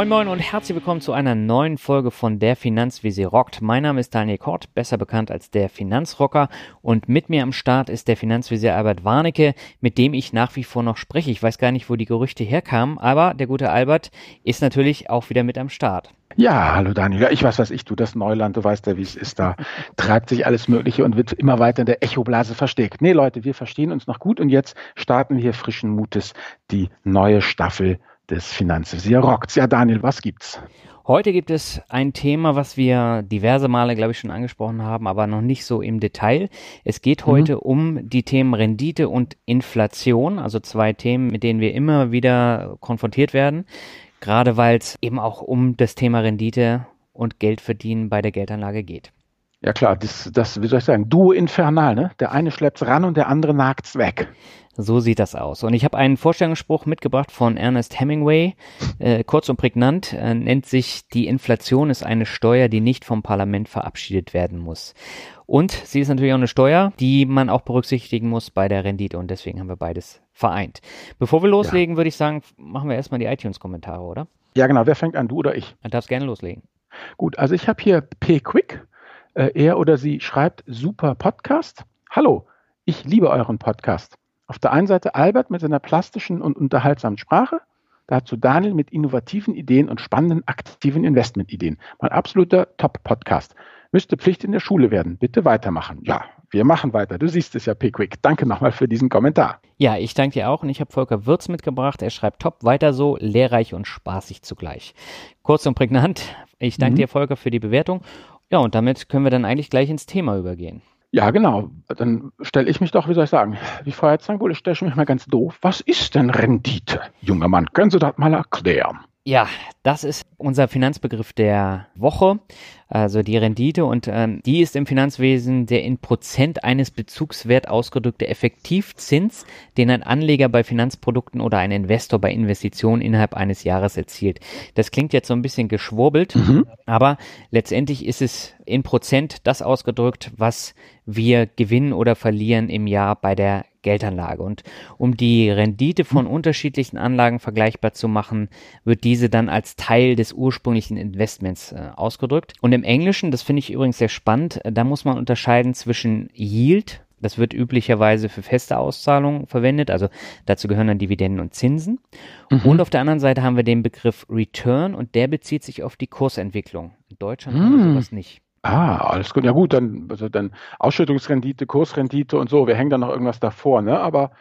Moin Moin und herzlich willkommen zu einer neuen Folge von Der Finanzvisier rockt. Mein Name ist Daniel Kort, besser bekannt als der Finanzrocker und mit mir am Start ist der Finanzvisier Albert Warnecke, mit dem ich nach wie vor noch spreche. Ich weiß gar nicht, wo die Gerüchte herkamen, aber der gute Albert ist natürlich auch wieder mit am Start. Ja, hallo Daniel. Ja, ich weiß, was ich tue. Das Neuland, du weißt ja, wie es ist. Da treibt sich alles Mögliche und wird immer weiter in der Echoblase versteckt. Nee, Leute, wir verstehen uns noch gut und jetzt starten wir frischen Mutes die neue Staffel des Finanzvisier rockt. Ja, Daniel, was gibt's? Heute gibt es ein Thema, was wir diverse Male, glaube ich, schon angesprochen haben, aber noch nicht so im Detail. Es geht mhm. heute um die Themen Rendite und Inflation, also zwei Themen, mit denen wir immer wieder konfrontiert werden, gerade weil es eben auch um das Thema Rendite und Geld verdienen bei der Geldanlage geht. Ja klar, das, das, wie soll ich sagen, Duo infernal, ne? Der eine schleppt's ran und der andere nagt's weg. So sieht das aus. Und ich habe einen Vorstellungsspruch mitgebracht von Ernest Hemingway, äh, kurz und prägnant, äh, nennt sich, die Inflation ist eine Steuer, die nicht vom Parlament verabschiedet werden muss. Und sie ist natürlich auch eine Steuer, die man auch berücksichtigen muss bei der Rendite. Und deswegen haben wir beides vereint. Bevor wir loslegen, ja. würde ich sagen, machen wir erstmal die iTunes-Kommentare, oder? Ja, genau. Wer fängt an, du oder ich? Du darfst gerne loslegen. Gut, also ich habe hier P. Äh, er oder sie schreibt, super Podcast. Hallo, ich liebe euren Podcast. Auf der einen Seite Albert mit seiner plastischen und unterhaltsamen Sprache, dazu Daniel mit innovativen Ideen und spannenden aktiven Investmentideen. Mein absoluter Top-Podcast. Müsste Pflicht in der Schule werden. Bitte weitermachen. Ja, wir machen weiter. Du siehst es ja, Pickwick. Danke nochmal für diesen Kommentar. Ja, ich danke dir auch und ich habe Volker Würz mitgebracht. Er schreibt top, weiter so, lehrreich und spaßig zugleich. Kurz und prägnant. Ich danke mhm. dir, Volker, für die Bewertung. Ja, und damit können wir dann eigentlich gleich ins Thema übergehen. Ja, genau. Dann stelle ich mich doch, wie soll ich sagen, wie vorher wohl, ich stelle mich mal ganz doof. Was ist denn Rendite, junger Mann? Können Sie das mal erklären? Ja, das ist unser Finanzbegriff der Woche, also die Rendite und ähm, die ist im Finanzwesen der in Prozent eines Bezugswert ausgedrückte Effektivzins, den ein Anleger bei Finanzprodukten oder ein Investor bei Investitionen innerhalb eines Jahres erzielt. Das klingt jetzt so ein bisschen geschwurbelt, mhm. aber letztendlich ist es in Prozent das ausgedrückt, was wir gewinnen oder verlieren im Jahr bei der Geldanlage. Und um die Rendite von unterschiedlichen Anlagen vergleichbar zu machen, wird diese dann als Teil des ursprünglichen Investments äh, ausgedrückt. Und im Englischen, das finde ich übrigens sehr spannend, äh, da muss man unterscheiden zwischen Yield, das wird üblicherweise für feste Auszahlungen verwendet, also dazu gehören dann Dividenden und Zinsen. Mhm. Und auf der anderen Seite haben wir den Begriff Return und der bezieht sich auf die Kursentwicklung. In Deutschland mhm. haben wir hm. sowas nicht. Ah, alles gut. Ja gut, dann, also dann Ausschüttungsrendite, Kursrendite und so. Wir hängen dann noch irgendwas davor, ne? Aber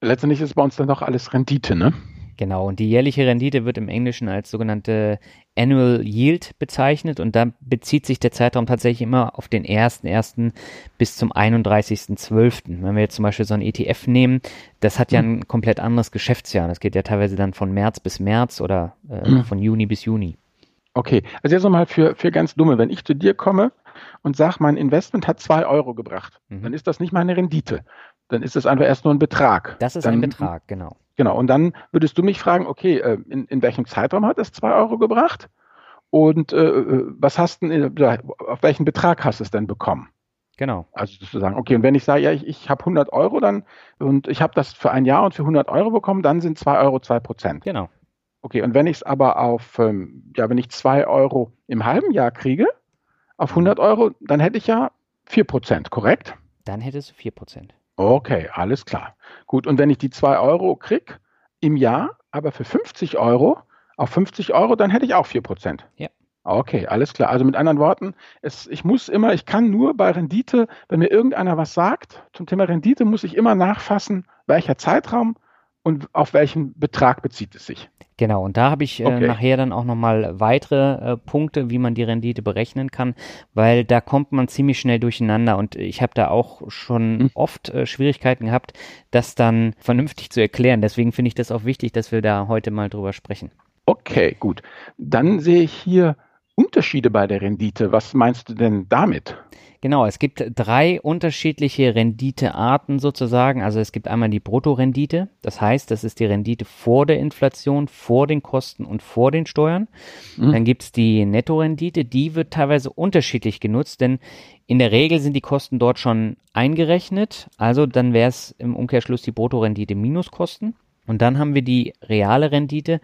letztendlich ist bei uns dann doch alles Rendite, ne? Genau, und die jährliche Rendite wird im Englischen als sogenannte Annual Yield bezeichnet und da bezieht sich der Zeitraum tatsächlich immer auf den 1.1. bis zum 31.12. Wenn wir jetzt zum Beispiel so ein ETF nehmen, das hat ja ein komplett anderes Geschäftsjahr. Das geht ja teilweise dann von März bis März oder äh, mhm. von Juni bis Juni. Okay, also jetzt nochmal für, für ganz Dumme, wenn ich zu dir komme und sage, mein Investment hat zwei Euro gebracht, mhm. dann ist das nicht meine Rendite. Dann ist das einfach erst nur ein Betrag. Das ist dann, ein Betrag, genau. Genau, und dann würdest du mich fragen, okay, äh, in, in welchem Zeitraum hat es zwei Euro gebracht? Und äh, äh was hast du, auf welchen Betrag hast du es denn bekommen? Genau. Also zu sagen, okay, und wenn ich sage, ja, ich, ich habe 100 Euro dann und ich habe das für ein Jahr und für 100 Euro bekommen, dann sind zwei Euro zwei Prozent. Genau. Okay, und wenn ich es aber auf, ähm, ja, wenn ich zwei Euro im halben Jahr kriege, auf 100 Euro, dann hätte ich ja 4%, korrekt? Dann hättest du 4%. Okay, alles klar. Gut, und wenn ich die zwei Euro kriege im Jahr, aber für 50 Euro, auf 50 Euro, dann hätte ich auch 4%. Ja. Okay, alles klar. Also mit anderen Worten, es, ich muss immer, ich kann nur bei Rendite, wenn mir irgendeiner was sagt zum Thema Rendite, muss ich immer nachfassen, welcher Zeitraum und auf welchen Betrag bezieht es sich? Genau, und da habe ich äh, okay. nachher dann auch nochmal weitere äh, Punkte, wie man die Rendite berechnen kann, weil da kommt man ziemlich schnell durcheinander und ich habe da auch schon hm. oft äh, Schwierigkeiten gehabt, das dann vernünftig zu erklären. Deswegen finde ich das auch wichtig, dass wir da heute mal drüber sprechen. Okay, gut. Dann sehe ich hier Unterschiede bei der Rendite. Was meinst du denn damit? Genau, es gibt drei unterschiedliche Renditearten sozusagen. Also es gibt einmal die Bruttorendite, das heißt, das ist die Rendite vor der Inflation, vor den Kosten und vor den Steuern. Mhm. Dann gibt es die Nettorendite, die wird teilweise unterschiedlich genutzt, denn in der Regel sind die Kosten dort schon eingerechnet. Also dann wäre es im Umkehrschluss die Bruttorendite minus Kosten. Und dann haben wir die reale Rendite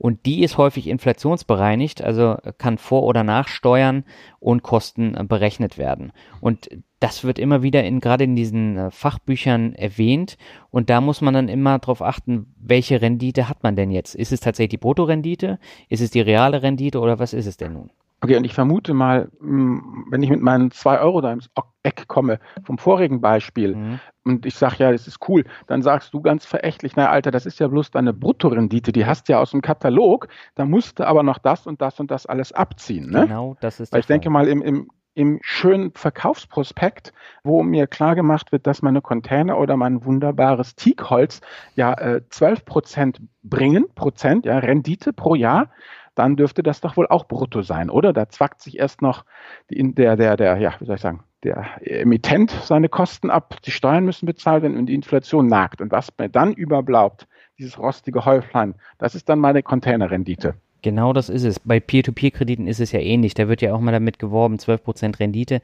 Und die ist häufig inflationsbereinigt, also kann vor oder nach Steuern und Kosten äh, berechnet werden. Und das wird immer wieder in gerade in diesen äh, Fachbüchern erwähnt und da muss man dann immer darauf achten, welche Rendite hat man denn jetzt? Ist es tatsächlich die Bruttorendite? Ist es die reale Rendite oder was ist es denn nun? Okay, und ich vermute mal, hm, wenn ich mit meinen zwei Euro da ins Eck komme, vom vorigen Beispiel, mhm. und ich sage, ja, das ist cool, dann sagst du ganz verächtlich, na Alter, das ist ja bloß deine Bruttorendite, die hast du ja aus dem Katalog, da musst du aber noch das und das und das alles abziehen. Ne? Genau, das ist Weil ich Fall. denke mal, im, im im schönen Verkaufsprospekt, wo mir klar gemacht wird, dass meine Container oder mein wunderbares Teakholz ja äh, 12 Prozent bringen, Prozent, ja, Rendite pro Jahr, dann dürfte das doch wohl auch brutto sein, oder? Da zwackt sich erst noch die, der, der, der, ja, wie soll ich sagen, der Emittent seine Kosten ab, die Steuern müssen bezahlt werden und die Inflation nagt. Und was mir dann überbleibt, dieses rostige Häuflein, das ist dann meine Containerrendite. Genau das ist es. Bei Peer-to-Peer-Krediten ist es ja ähnlich. Da wird ja auch mal damit geworben, 12% Rendite.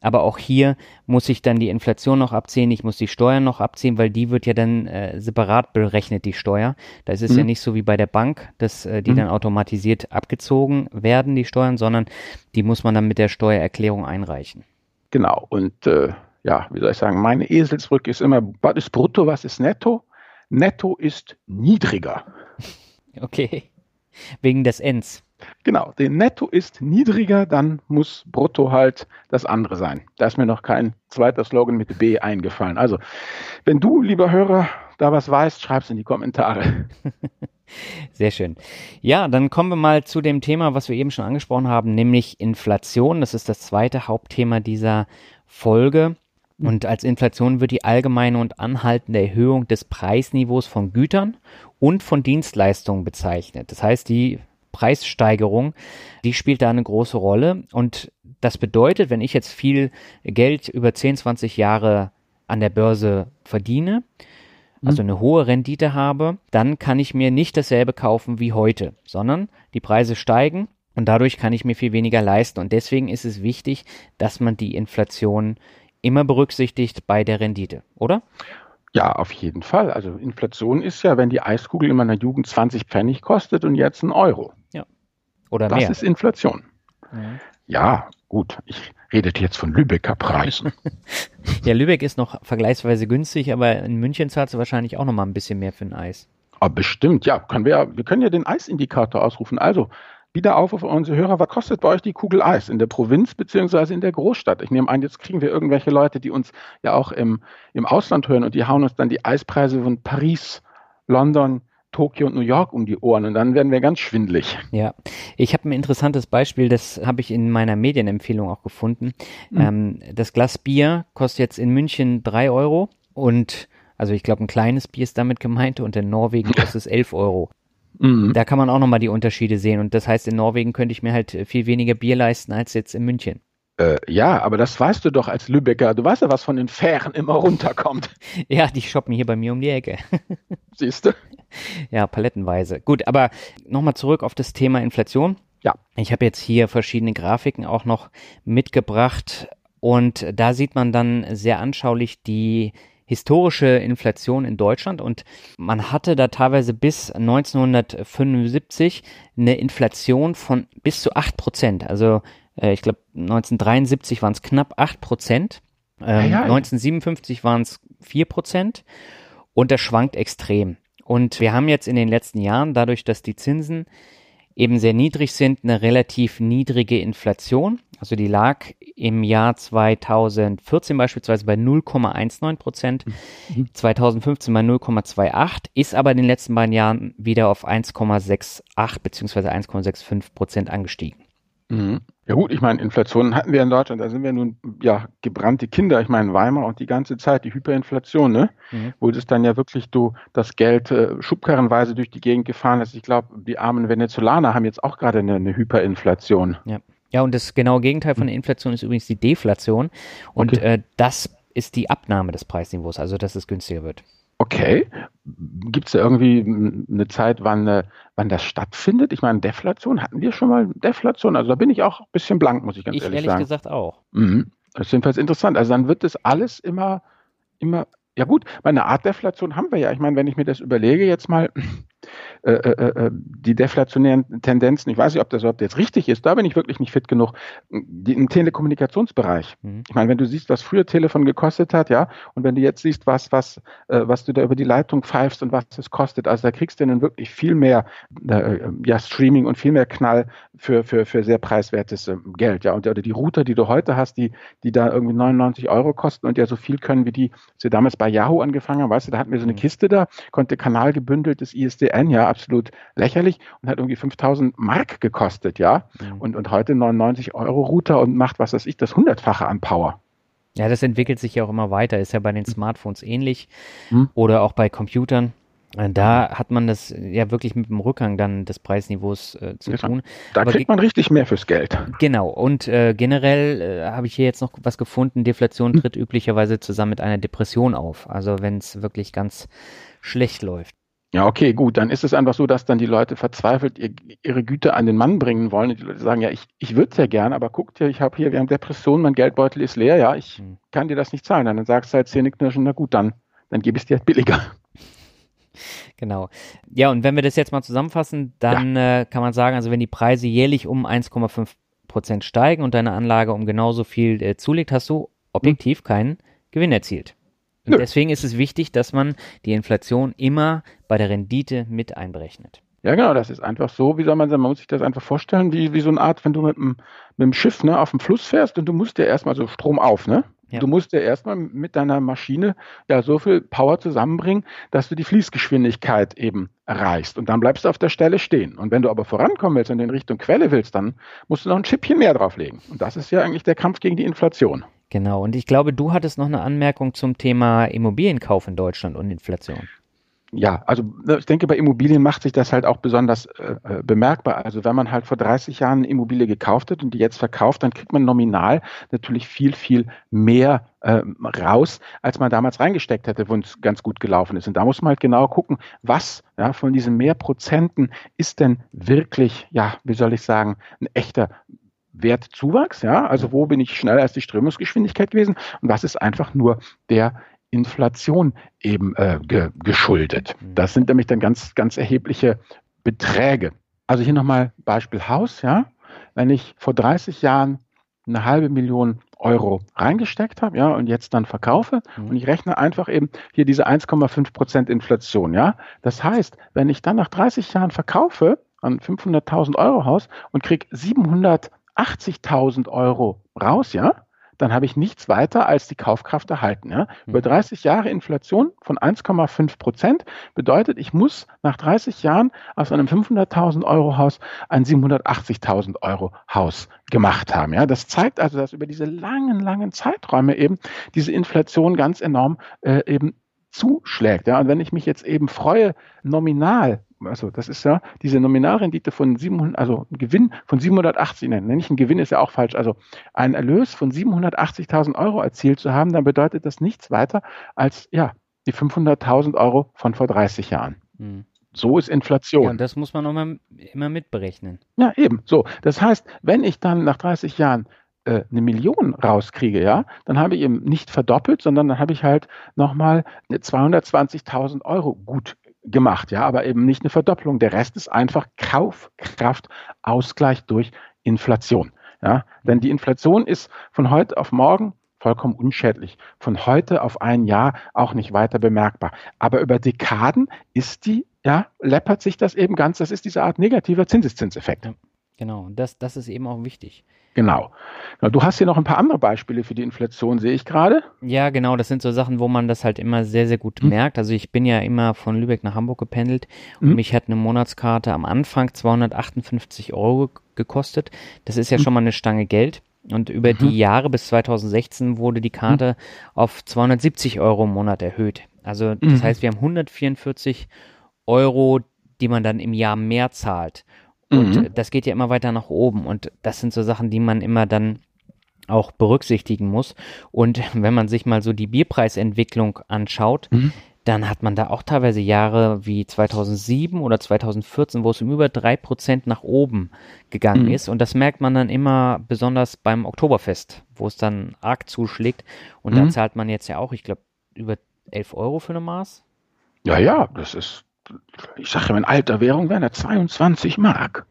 Aber auch hier muss ich dann die Inflation noch abziehen, ich muss die Steuern noch abziehen, weil die wird ja dann äh, separat berechnet, die Steuer. Da ist es mhm. ja nicht so wie bei der Bank, dass äh, die mhm. dann automatisiert abgezogen werden, die Steuern, sondern die muss man dann mit der Steuererklärung einreichen. Genau. Und äh, ja, wie soll ich sagen, meine Eselsbrücke ist immer, was ist brutto, was ist netto? Netto ist niedriger. Okay. Wegen des Ns. Genau, der Netto ist niedriger, dann muss Brutto halt das andere sein. Da ist mir noch kein zweiter Slogan mit B eingefallen. Also, wenn du, lieber Hörer, da was weißt, schreib es in die Kommentare. Sehr schön. Ja, dann kommen wir mal zu dem Thema, was wir eben schon angesprochen haben, nämlich Inflation. Das ist das zweite Hauptthema dieser Folge. Und als Inflation wird die allgemeine und anhaltende Erhöhung des Preisniveaus von Gütern und von Dienstleistungen bezeichnet. Das heißt, die Preissteigerung, die spielt da eine große Rolle. Und das bedeutet, wenn ich jetzt viel Geld über 10, 20 Jahre an der Börse verdiene, also eine hohe Rendite habe, dann kann ich mir nicht dasselbe kaufen wie heute, sondern die Preise steigen und dadurch kann ich mir viel weniger leisten. Und deswegen ist es wichtig, dass man die Inflation immer berücksichtigt bei der Rendite, oder? Ja, auf jeden Fall. Also Inflation ist ja, wenn die Eiskugel in meiner Jugend 20 Pfennig kostet und jetzt ein Euro. Ja. Oder das mehr. Das ist Inflation. Ja. ja, gut. Ich rede jetzt von Lübecker Preisen. ja, Lübeck ist noch vergleichsweise günstig, aber in München zahlst du wahrscheinlich auch noch mal ein bisschen mehr für ein Eis. Aber ah, bestimmt, ja. Können wir, ja wir können ja den Eisindikator ausrufen. Also, wieder auf auf unsere Hörer, was kostet bei euch die Kugel Eis in der Provinz beziehungsweise in der Großstadt? Ich nehme an, jetzt kriegen wir irgendwelche Leute, die uns ja auch im, im Ausland hören und die hauen uns dann die Eispreise von Paris, London, Tokio und New York um die Ohren und dann werden wir ganz schwindlig. Ja, ich habe ein interessantes Beispiel, das habe ich in meiner Medienempfehlung auch gefunden. Mhm. Ähm, das Glas Bier kostet jetzt in München drei Euro und also ich glaube ein kleines Bier ist damit gemeint und in Norwegen kostet es elf Euro. Mhm. Da kann man auch nochmal die Unterschiede sehen. Und das heißt, in Norwegen könnte ich mir halt viel weniger Bier leisten als jetzt in München. Äh, ja, aber das weißt du doch als Lübecker. Du weißt ja, was von den Fähren immer runterkommt. ja, die shoppen hier bei mir um die Ecke. Siehst du? Ja, palettenweise. Gut, aber nochmal zurück auf das Thema Inflation. Ja. Ich habe jetzt hier verschiedene Grafiken auch noch mitgebracht. Und da sieht man dann sehr anschaulich die historische Inflation in Deutschland und man hatte da teilweise bis 1975 eine Inflation von bis zu 8 Prozent. Also äh, ich glaube 1973 waren es knapp 8 Prozent, ähm, ja, ja. 1957 waren es 4 Prozent und das schwankt extrem. Und wir haben jetzt in den letzten Jahren, dadurch, dass die Zinsen eben sehr niedrig sind, eine relativ niedrige Inflation. Also die lag im Jahr 2014 beispielsweise bei 0,19 Prozent, mhm. 2015 bei 0,28, ist aber in den letzten beiden Jahren wieder auf 1,68 beziehungsweise 1,65 Prozent angestiegen. Mhm. Ja gut, ich meine, Inflation hatten wir in Deutschland, da sind wir nun ja gebrannte Kinder. Ich meine, Weimar und die ganze Zeit die Hyperinflation, ne? Mhm. Wo es dann ja wirklich du das Geld äh, schubkarrenweise durch die Gegend gefahren ist. Ich glaube, die armen Venezolaner haben jetzt auch gerade eine, eine Hyperinflation. Ja. Ja, und das genaue Gegenteil von der Inflation ist übrigens die Deflation. Und okay. äh, das ist die Abnahme des Preisniveaus, also dass es günstiger wird. Okay. Gibt es da irgendwie eine Zeit, wann, äh, wann das stattfindet? Ich meine, Deflation, hatten wir schon mal Deflation? Also da bin ich auch ein bisschen blank, muss ich ganz ich ehrlich, ehrlich sagen. Ich ehrlich gesagt auch. Mhm. Das ist jedenfalls interessant. Also dann wird das alles immer, immer, ja gut, meine Art Deflation haben wir ja. Ich meine, wenn ich mir das überlege jetzt mal, äh, äh, äh, die deflationären Tendenzen, ich weiß nicht, ob das überhaupt jetzt richtig ist, da bin ich wirklich nicht fit genug, die, im Telekommunikationsbereich. Mhm. Ich meine, wenn du siehst, was früher Telefon gekostet hat, ja, und wenn du jetzt siehst, was, was, äh, was du da über die Leitung pfeifst und was es kostet, also da kriegst du dann wirklich viel mehr ja, Streaming und viel mehr Knall für, für, für sehr preiswertes äh, Geld, ja. Und, oder die Router, die du heute hast, die, die da irgendwie 99 Euro kosten und ja so viel können wie die, als wir damals bei Yahoo angefangen haben, weißt du, da hatten wir so eine mhm. Kiste da, konnte kanalgebündeltes ISDN, ja, absolut lächerlich und hat irgendwie 5000 Mark gekostet, ja. Mhm. Und, und heute 99 Euro Router und macht, was weiß ich, das hundertfache an Power. Ja, das entwickelt sich ja auch immer weiter. Ist ja bei den Smartphones ähnlich mhm. oder auch bei Computern. Äh, da hat man das ja wirklich mit dem Rückgang dann des Preisniveaus äh, zu tun. Da Aber kriegt man richtig mehr fürs Geld. Genau. Und äh, generell äh, habe ich hier jetzt noch was gefunden. Deflation hm. tritt mhm. üblicherweise zusammen mit einer Depression auf. Also wenn es wirklich ganz schlecht läuft. Ja, okay, gut. Dann ist es einfach so, dass dann die Leute verzweifelt ihr, ihre Güter an den Mann bringen wollen. Und die Leute sagen, ja, ich, ich würde es ja gern, aber guckt ja, ich habe hier, wir haben Depressionen, mein Geldbeutel ist leer, ja, ich hm. kann dir das nicht zahlen. Dann sagst du halt Zähneknirschen, na gut, dann, dann gebe ich es dir halt billiger. Genau. Ja, und wenn wir das jetzt mal zusammenfassen, dann ja. äh, kann man sagen, also wenn die Preise jährlich um 1,5 Prozent steigen und deine Anlage um genauso viel äh, zulegt, hast du objektiv hm. keinen Gewinn erzielt. Und deswegen ist es wichtig, dass man die Inflation immer bei der Rendite mit einberechnet. Ja, genau, das ist einfach so, wie soll man sagen, man muss sich das einfach vorstellen, wie, wie so eine Art, wenn du mit dem, mit dem Schiff ne, auf dem Fluss fährst und du musst ja erstmal so Strom auf, ne? Ja. Du musst ja erstmal mit deiner Maschine ja so viel Power zusammenbringen, dass du die Fließgeschwindigkeit eben erreichst. Und dann bleibst du auf der Stelle stehen. Und wenn du aber vorankommen willst und in Richtung Quelle willst, dann musst du noch ein Schippchen mehr drauflegen. Und das ist ja eigentlich der Kampf gegen die Inflation. Genau. Und ich glaube, du hattest noch eine Anmerkung zum Thema Immobilienkauf in Deutschland und Inflation. Ja, also ne, ich denke, bei Immobilien macht sich das halt auch besonders äh, äh bemerkbar. Also wenn man halt vor 30 Jahren eine Immobilie gekauft hat und die jetzt verkauft, dann kriegt man nominal natürlich viel, viel mehr äh, raus, als man damals reingesteckt hätte, wo es ganz gut gelaufen ist. Und da muss man halt genau gucken, was ja, von diesen mehr Prozenten ist denn wirklich, ja, wie soll ich sagen, ein echter Wertzuwachs, ja, also wo bin ich schneller als die Strömungsgeschwindigkeit gewesen und was ist einfach nur der Inflation eben äh, ge geschuldet. Mhm. Das sind nämlich dann ganz, ganz erhebliche Beträge. Also hier nochmal Beispiel Haus, ja. Wenn ich vor 30 Jahren eine halbe Million Euro reingesteckt habe, ja, und jetzt dann verkaufe mhm. und ich rechne einfach eben hier diese 1,5 Prozent Inflation, ja. Das heißt, wenn ich dann nach 30 Jahren verkaufe, an 500.000 Euro Haus und kriege 780.000 Euro raus, ja, dann habe ich nichts weiter als die Kaufkraft erhalten. Ja? Mhm. Über 30 Jahre Inflation von 1,5 Prozent bedeutet, ich muss nach 30 Jahren aus einem 500.000 Euro Haus ein 780.000 Euro Haus gemacht haben. Ja? Das zeigt also, dass über diese langen, langen Zeiträume eben diese Inflation ganz enorm äh, eben zuschlägt. Ja? Und wenn ich mich jetzt eben freue, nominal also das ist ja diese Nominalrendite von 700, also ein Gewinn von 780, nein, nicht ein Gewinn ist ja auch falsch, also ein Erlös von 780.000 Euro erzielt zu haben, dann bedeutet das nichts weiter als, ja, die 500.000 Euro von vor 30 Jahren. Hm. So ist Inflation. Ja, und das muss man auch mal, immer mitberechnen. Ja, eben. So. Das heißt, wenn ich dann nach 30 Jahren äh, eine Million rauskriege, ja, dann habe ich eben nicht verdoppelt, sondern dann habe ich halt nochmal 220.000 Euro gut gemacht, ja, aber eben nicht eine Verdopplung. Der Rest ist einfach Kaufkraftausgleich durch Inflation. Ja, denn die Inflation ist von heute auf morgen vollkommen unschädlich. Von heute auf ein Jahr auch nicht weiter bemerkbar. Aber über Dekaden ist die, ja, läppert sich das eben ganz. Das ist diese Art negativer Zinseszinseffekt. Genau, das, das ist eben auch wichtig. Genau. Du hast hier noch ein paar andere Beispiele für die Inflation, sehe ich gerade. Ja, genau. Das sind so Sachen, wo man das halt immer sehr, sehr gut hm. merkt. Also ich bin ja immer von Lübeck nach Hamburg gependelt und hm. mich hat eine Monatskarte am Anfang 258 Euro gekostet. Das ist ja hm. schon mal eine Stange Geld. Und über mhm. die Jahre bis 2016 wurde die Karte mhm. auf 270 Euro im Monat erhöht. Also das mhm. heißt, wir haben 144 Euro, die man dann im Jahr mehr zahlt. Und mhm. das geht ja immer weiter nach oben. Und das sind so Sachen, die man immer dann auch berücksichtigen muss. Und wenn man sich mal so die Bierpreisentwicklung anschaut, mhm. dann hat man da auch teilweise Jahre wie 2007 oder 2014, wo es um über drei Prozent nach oben gegangen mhm. ist. Und das merkt man dann immer besonders beim Oktoberfest, wo es dann arg zuschlägt. Und da mhm. zahlt man jetzt ja auch, ich glaube, über 11 Euro für eine Maß. Ja, ja, das ist ich sage in alter Währung wären das 22 Mark.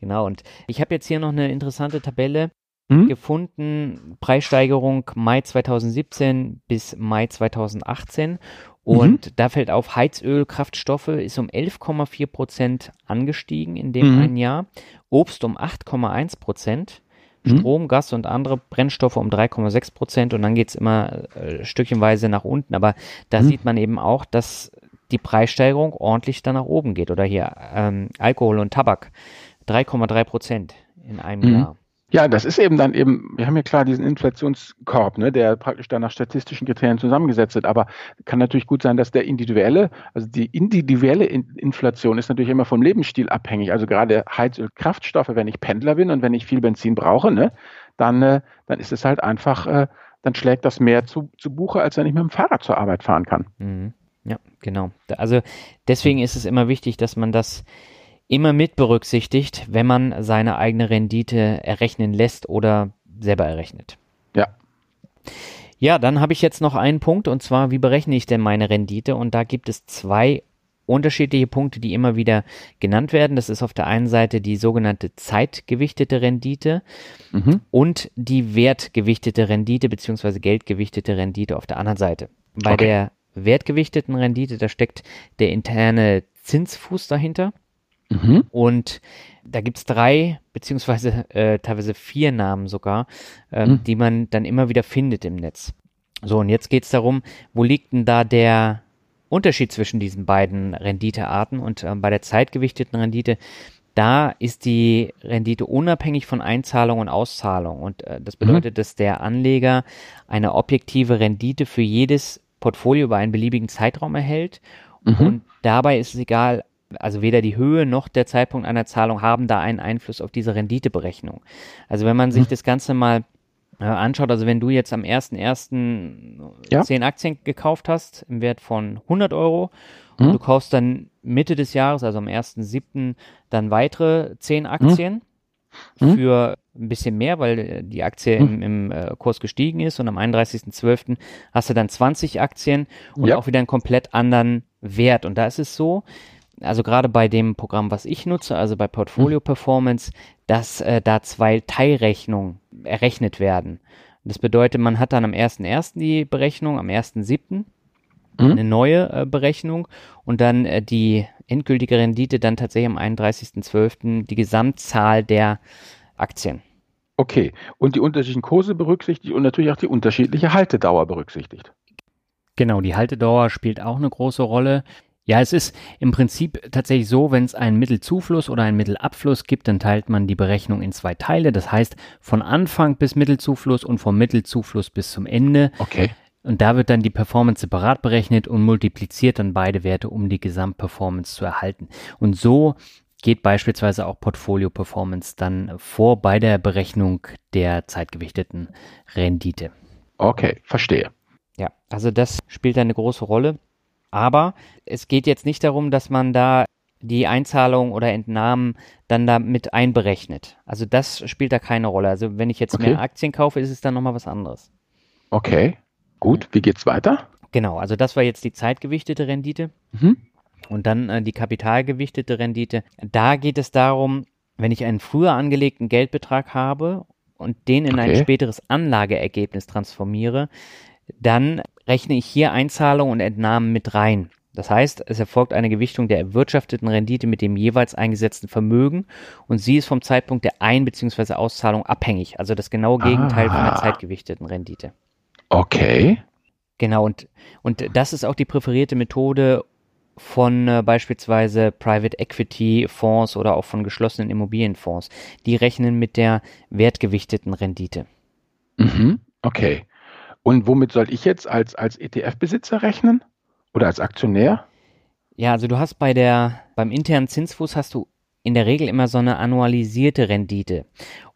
Genau, und ich habe jetzt hier noch eine interessante Tabelle hm? gefunden, Preissteigerung Mai 2017 bis Mai 2018. Und mhm. da fällt auf, Heizöl, Kraftstoffe ist um 11,4 Prozent angestiegen in dem mhm. einen Jahr, Obst um 8,1 Prozent, mhm. Strom, Gas und andere Brennstoffe um 3,6 Prozent und dann geht's immer äh, stückchenweise nach unten. Aber da mhm. sieht man eben auch, dass die Preissteigerung ordentlich dann nach oben geht. Oder hier ähm, Alkohol und Tabak 3,3 Prozent in einem mhm. Jahr. Ja, das ist eben dann eben, wir haben ja klar diesen Inflationskorb, ne, der praktisch dann nach statistischen Kriterien zusammengesetzt wird, aber kann natürlich gut sein, dass der individuelle, also die individuelle Inflation ist natürlich immer vom Lebensstil abhängig. Also gerade Heizöl, Kraftstoffe, wenn ich Pendler bin und wenn ich viel Benzin brauche, ne, dann, äh, dann ist es halt einfach, äh, dann schlägt das mehr zu, zu Buche, als wenn ich mit dem Fahrrad zur Arbeit fahren kann. Mhm. Ja, genau. Also deswegen ist es immer wichtig, dass man das immer mit berücksichtigt, wenn man seine eigene Rendite errechnen lässt oder selber errechnet. Ja. Ja, dann habe ich jetzt noch einen Punkt und zwar, wie berechne ich denn meine Rendite? Und da gibt es zwei unterschiedliche Punkte, die immer wieder genannt werden. Das ist auf der einen Seite die sogenannte zeitgewichtete Rendite mhm. und die wertgewichtete Rendite beziehungsweise geldgewichtete Rendite auf der anderen Seite. Bei okay. der wertgewichteten Rendite, da steckt der interne Zinsfuß dahinter. Mhm. Und da gibt's drei, beziehungsweise äh, teilweise vier Namen sogar, ähm, mhm. die man dann immer wieder findet im Netz. So, und jetzt geht's darum, wo liegt denn da der Unterschied zwischen diesen beiden Renditearten? Und ähm, bei der zeitgewichteten Rendite, da ist die Rendite unabhängig von Einzahlung und Auszahlung. Und äh, das mhm. bedeutet, mhm. dass der Anleger eine objektive Rendite für jedes Portfolio über einen beliebigen Zeitraum erhält. Mhm. Und dabei ist es egal, also weder die Höhe noch der Zeitpunkt einer Zahlung haben da einen Einfluss auf diese Renditeberechnung. Also wenn man sich mhm. das Ganze mal äh, anschaut, also wenn du jetzt am 1.1. Ja. 10 Aktien gekauft hast im Wert von 100 Euro mhm. und du kaufst dann Mitte des Jahres, also am 1.7. dann weitere 10 Aktien mhm. für ein bisschen mehr, weil äh, die Aktie im, im äh, Kurs gestiegen ist und am 31.12. hast du dann 20 Aktien und ja. auch wieder einen komplett anderen Wert. Und da ist es so, also gerade bei dem Programm, was ich nutze, also bei Portfolio Performance, dass äh, da zwei Teilrechnungen errechnet werden. Das bedeutet, man hat dann am 1.1. die Berechnung, am 1.7. Mhm. eine neue äh, Berechnung und dann äh, die endgültige Rendite dann tatsächlich am 31.12. die Gesamtzahl der Aktien. Okay, und die unterschiedlichen Kurse berücksichtigt und natürlich auch die unterschiedliche Haltedauer berücksichtigt. Genau, die Haltedauer spielt auch eine große Rolle. Ja, es ist im Prinzip tatsächlich so, wenn es einen Mittelzufluss oder einen Mittelabfluss gibt, dann teilt man die Berechnung in zwei Teile. Das heißt, von Anfang bis Mittelzufluss und vom Mittelzufluss bis zum Ende. Okay. Und da wird dann die Performance separat berechnet und multipliziert dann beide Werte, um die Gesamtperformance zu erhalten. Und so geht beispielsweise auch Portfolio Performance dann vor bei der Berechnung der zeitgewichteten Rendite. Okay, verstehe. Ja, also das spielt eine große Rolle. Aber es geht jetzt nicht darum, dass man da die Einzahlung oder Entnahmen dann da mit einberechnet. Also das spielt da keine Rolle. Also wenn ich jetzt okay. mehr Aktien kaufe, ist es dann nochmal was anderes. Okay, gut. Wie geht's weiter? Genau, also das war jetzt die zeitgewichtete Rendite. Mhm. Und dann äh, die kapitalgewichtete Rendite. Da geht es darum, wenn ich einen früher angelegten Geldbetrag habe und den in okay. ein späteres Anlageergebnis transformiere, dann rechne ich hier Einzahlungen und Entnahmen mit rein. Das heißt, es erfolgt eine Gewichtung der erwirtschafteten Rendite mit dem jeweils eingesetzten Vermögen und sie ist vom Zeitpunkt der Ein- bzw. Auszahlung abhängig. Also das genaue Gegenteil ah. von der ah. zeitgewichteten Rendite. Okay. Genau, und, und das ist auch die präferierte Methode von äh, beispielsweise Private Equity Fonds oder auch von geschlossenen Immobilienfonds. Die rechnen mit der wertgewichteten Rendite. Mhm. Okay. Und womit soll ich jetzt als, als ETF-Besitzer rechnen? Oder als Aktionär? Ja, also du hast bei der, beim internen Zinsfuß hast du in der Regel immer so eine annualisierte Rendite.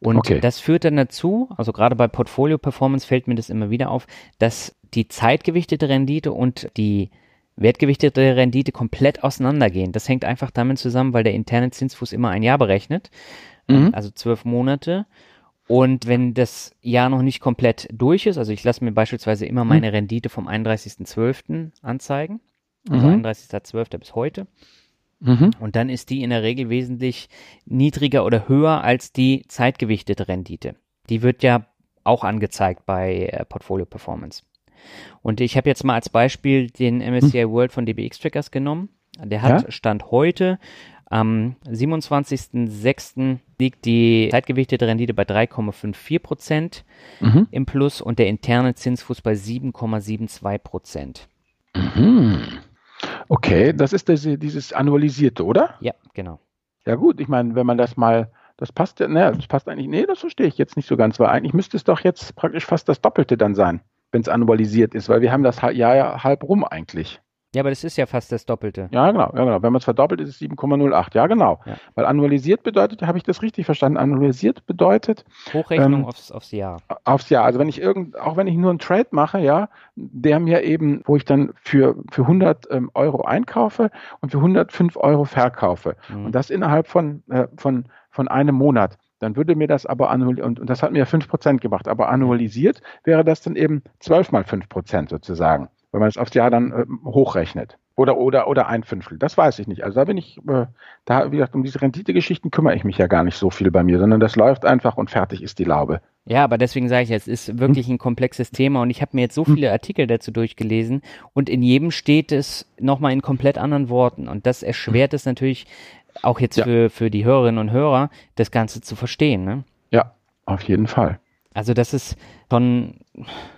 Und okay. das führt dann dazu, also gerade bei Portfolio Performance fällt mir das immer wieder auf, dass die zeitgewichtete Rendite und die wertgewichtete Rendite komplett auseinandergehen. Das hängt einfach damit zusammen, weil der interne Zinsfuß immer ein Jahr berechnet, mhm. also zwölf Monate. Und wenn das Jahr noch nicht komplett durch ist, also ich lasse mir beispielsweise immer meine mhm. Rendite vom 31.12. anzeigen, also mhm. 31.12. bis heute. Mhm. Und dann ist die in der Regel wesentlich niedriger oder höher als die zeitgewichtete Rendite. Die wird ja auch angezeigt bei äh, Portfolio Performance. Und ich habe jetzt mal als Beispiel den MSCI hm. World von DBX Trackers genommen. Der hat ja? Stand heute am 27.06. liegt die zeitgewichtete Rendite bei 3,54 Prozent mhm. im Plus und der interne Zinsfuß bei 7,72 Prozent. Mhm. Okay, das ist das, dieses annualisierte, oder? Ja, genau. Ja gut, ich meine, wenn man das mal, das passt ja, ne, das passt eigentlich, nee, das verstehe ich jetzt nicht so ganz, weil eigentlich müsste es doch jetzt praktisch fast das Doppelte dann sein, wenn es annualisiert ist, weil wir haben das Jahr ja halb rum eigentlich. Ja, aber das ist ja fast das Doppelte. Ja, genau, ja, genau. Wenn man es verdoppelt, ist es 7,08. Ja, genau. Ja. Weil annualisiert bedeutet, habe ich das richtig verstanden? Annualisiert bedeutet Hochrechnung ähm, aufs, aufs Jahr. Aufs Jahr. Also wenn ich irgend, auch wenn ich nur einen Trade mache, ja, der mir eben, wo ich dann für, für 100 ähm, Euro einkaufe und für 105 Euro verkaufe. Mhm. Und das innerhalb von, äh, von, von einem Monat dann würde mir das aber annualisiert, und, und, das hat mir 5% gemacht, aber annualisiert wäre das dann eben 12 mal 5% sozusagen wenn man es aufs Jahr dann äh, hochrechnet. Oder, oder, oder ein Fünftel. Das weiß ich nicht. Also da bin ich, äh, da, wie gesagt, um diese Renditegeschichten kümmere ich mich ja gar nicht so viel bei mir, sondern das läuft einfach und fertig ist die Laube. Ja, aber deswegen sage ich, es ist wirklich ein komplexes Thema und ich habe mir jetzt so hm. viele Artikel dazu durchgelesen und in jedem steht es nochmal in komplett anderen Worten und das erschwert hm. es natürlich auch jetzt ja. für, für die Hörerinnen und Hörer, das Ganze zu verstehen. Ne? Ja, auf jeden Fall. Also das ist schon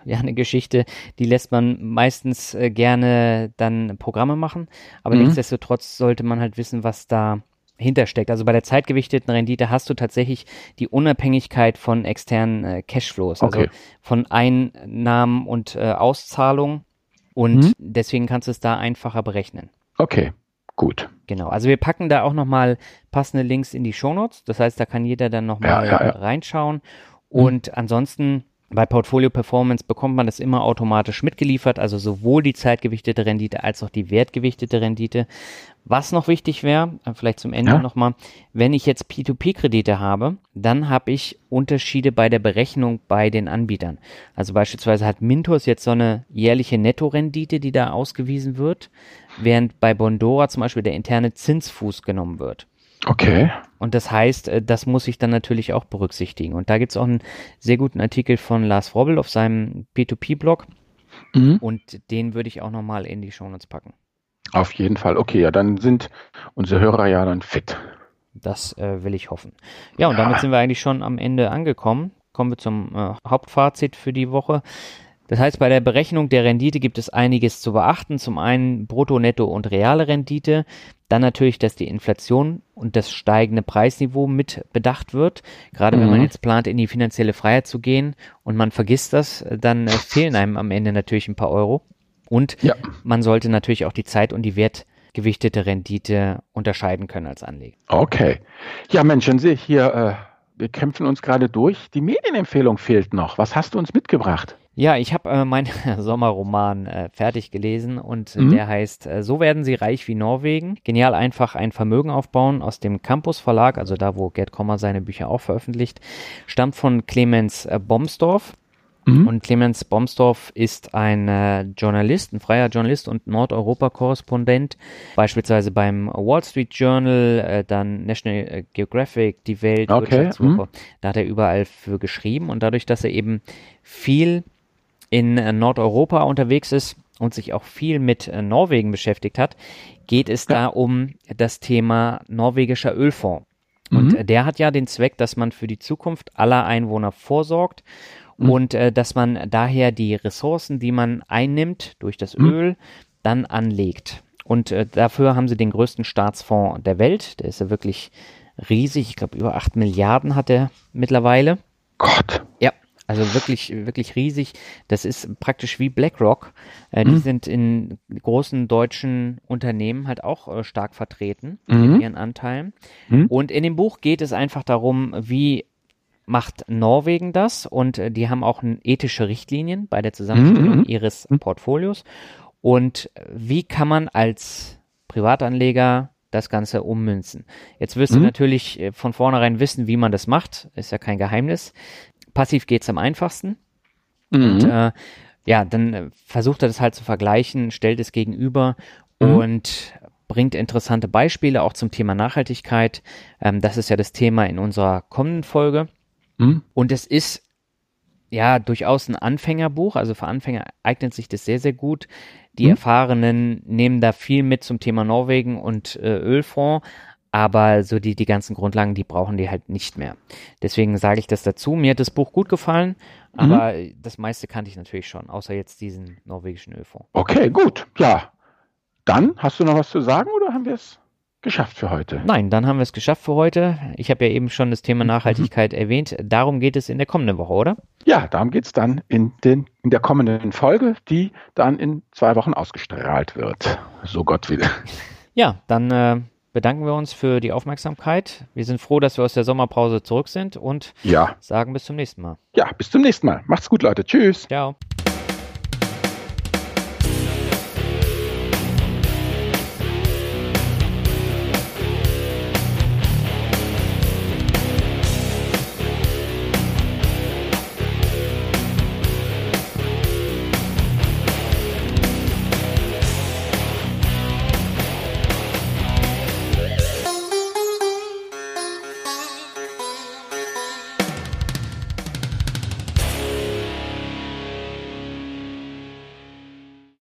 ja eine Geschichte, die lässt man meistens äh, gerne dann Programme machen, aber mhm. nichtsdestotrotz sollte man halt wissen, was da hintersteckt. Also bei der zeitgewichteten Rendite hast du tatsächlich die Unabhängigkeit von externen äh, Cashflows, also okay. von Einnahmen und äh, Auszahlungen und mhm. deswegen kannst du es da einfacher berechnen. Okay, gut. Genau, also wir packen da auch nochmal passende Links in die Shownotes, das heißt, da kann jeder dann nochmal ja, ja, ja. reinschauen und ansonsten bei Portfolio Performance bekommt man das immer automatisch mitgeliefert, also sowohl die zeitgewichtete Rendite als auch die wertgewichtete Rendite. Was noch wichtig wäre, äh, vielleicht zum Ende ja. nochmal, wenn ich jetzt P2P-Kredite habe, dann habe ich Unterschiede bei der Berechnung bei den Anbietern. Also beispielsweise hat Mintos jetzt so eine jährliche Nettorendite, die da ausgewiesen wird, während bei Bondora zum Beispiel der interne Zinsfuß genommen wird. Okay. Und das heißt, äh, das muss ich dann natürlich auch berücksichtigen. Und da gibt es auch einen sehr guten Artikel von Lars Robbel auf seinem P2P-Blog. Mhm. Und den würde ich auch nochmal in die Shownotes packen. Auf jeden Fall. Okay, ja, dann sind unsere Hörer ja dann fit. Das äh, will ich hoffen. Ja, und ja. damit sind wir eigentlich schon am Ende angekommen. Kommen wir zum äh, Hauptfazit für die Woche. Das heißt, bei der Berechnung der Rendite gibt es einiges zu beachten. Zum einen Brutto, Netto und reale Rendite. Dann natürlich, dass die Inflation und das steigende Preisniveau mit bedacht wird. Gerade mhm. wenn man mhm. jetzt plant, in die finanzielle Freiheit zu gehen und man vergisst das, dann äh, fehlen einem am Ende natürlich ein paar Euro. Und ja. man sollte natürlich auch die Zeit und die wertgewichtete Rendite unterscheiden können als Anleger. Okay. Ja, Mensch, dann sehe ich hier, äh, wir kämpfen uns gerade durch. Die Medienempfehlung fehlt noch. Was hast du uns mitgebracht? Ja, ich habe äh, meinen Sommerroman äh, fertig gelesen und mhm. der heißt äh, So werden Sie reich wie Norwegen. Genial einfach ein Vermögen aufbauen aus dem Campus Verlag, also da, wo Gerd Kommer seine Bücher auch veröffentlicht, stammt von Clemens äh, Bomsdorf. Mhm. Und Clemens Bomsdorf ist ein äh, Journalist, ein freier Journalist und Nordeuropa-Korrespondent, beispielsweise beim Wall Street Journal, äh, dann National äh, Geographic, die Welt, okay. Wirtschaftswoche. Mhm. Da hat er überall für geschrieben und dadurch, dass er eben viel in äh, Nordeuropa unterwegs ist und sich auch viel mit äh, Norwegen beschäftigt hat, geht es da um das Thema norwegischer Ölfonds. Und mhm. der hat ja den Zweck, dass man für die Zukunft aller Einwohner vorsorgt mhm. und äh, dass man daher die Ressourcen, die man einnimmt durch das mhm. Öl, dann anlegt. Und äh, dafür haben sie den größten Staatsfonds der Welt. Der ist ja wirklich riesig. Ich glaube, über 8 Milliarden hat er mittlerweile. Gott. Ja, also wirklich, wirklich riesig. Das ist praktisch wie BlackRock. Äh, mhm. Die sind in großen deutschen Unternehmen halt auch äh, stark vertreten mhm. mit ihren Anteilen. Mhm. Und in dem Buch geht es einfach darum, wie macht Norwegen das und äh, die haben auch ethische Richtlinien bei der Zusammenstellung mhm. ihres mhm. Portfolios. Und wie kann man als Privatanleger das Ganze ummünzen. Jetzt wirst mhm. du natürlich äh, von vornherein wissen, wie man das macht. Ist ja kein Geheimnis. Passiv geht's am einfachsten. Mhm. Und äh, ja, dann äh, versucht er das halt zu vergleichen, stellt es gegenüber mhm. und bringt interessante Beispiele auch zum Thema Nachhaltigkeit. Ähm, das ist ja das Thema in unserer kommenden Folge. Mhm. Und es ist ja durchaus ein Anfängerbuch. Also für Anfänger eignet sich das sehr, sehr gut. Die mhm. Erfahrenen nehmen da viel mit zum Thema Norwegen und äh, Ölfonds. Aber so die, die ganzen Grundlagen, die brauchen die halt nicht mehr. Deswegen sage ich das dazu. Mir hat das Buch gut gefallen, aber mhm. das meiste kannte ich natürlich schon, außer jetzt diesen norwegischen Ölfonds. Okay, gut. Ja. Dann hast du noch was zu sagen oder haben wir es geschafft für heute? Nein, dann haben wir es geschafft für heute. Ich habe ja eben schon das Thema Nachhaltigkeit mhm. erwähnt. Darum geht es in der kommenden Woche, oder? Ja, darum geht es dann in, den, in der kommenden Folge, die dann in zwei Wochen ausgestrahlt wird. So Gott will. Ja, dann äh, bedanken wir uns für die Aufmerksamkeit. Wir sind froh, dass wir aus der Sommerpause zurück sind und ja. sagen bis zum nächsten Mal. Ja, bis zum nächsten Mal. Macht's gut, Leute. Tschüss. Ciao.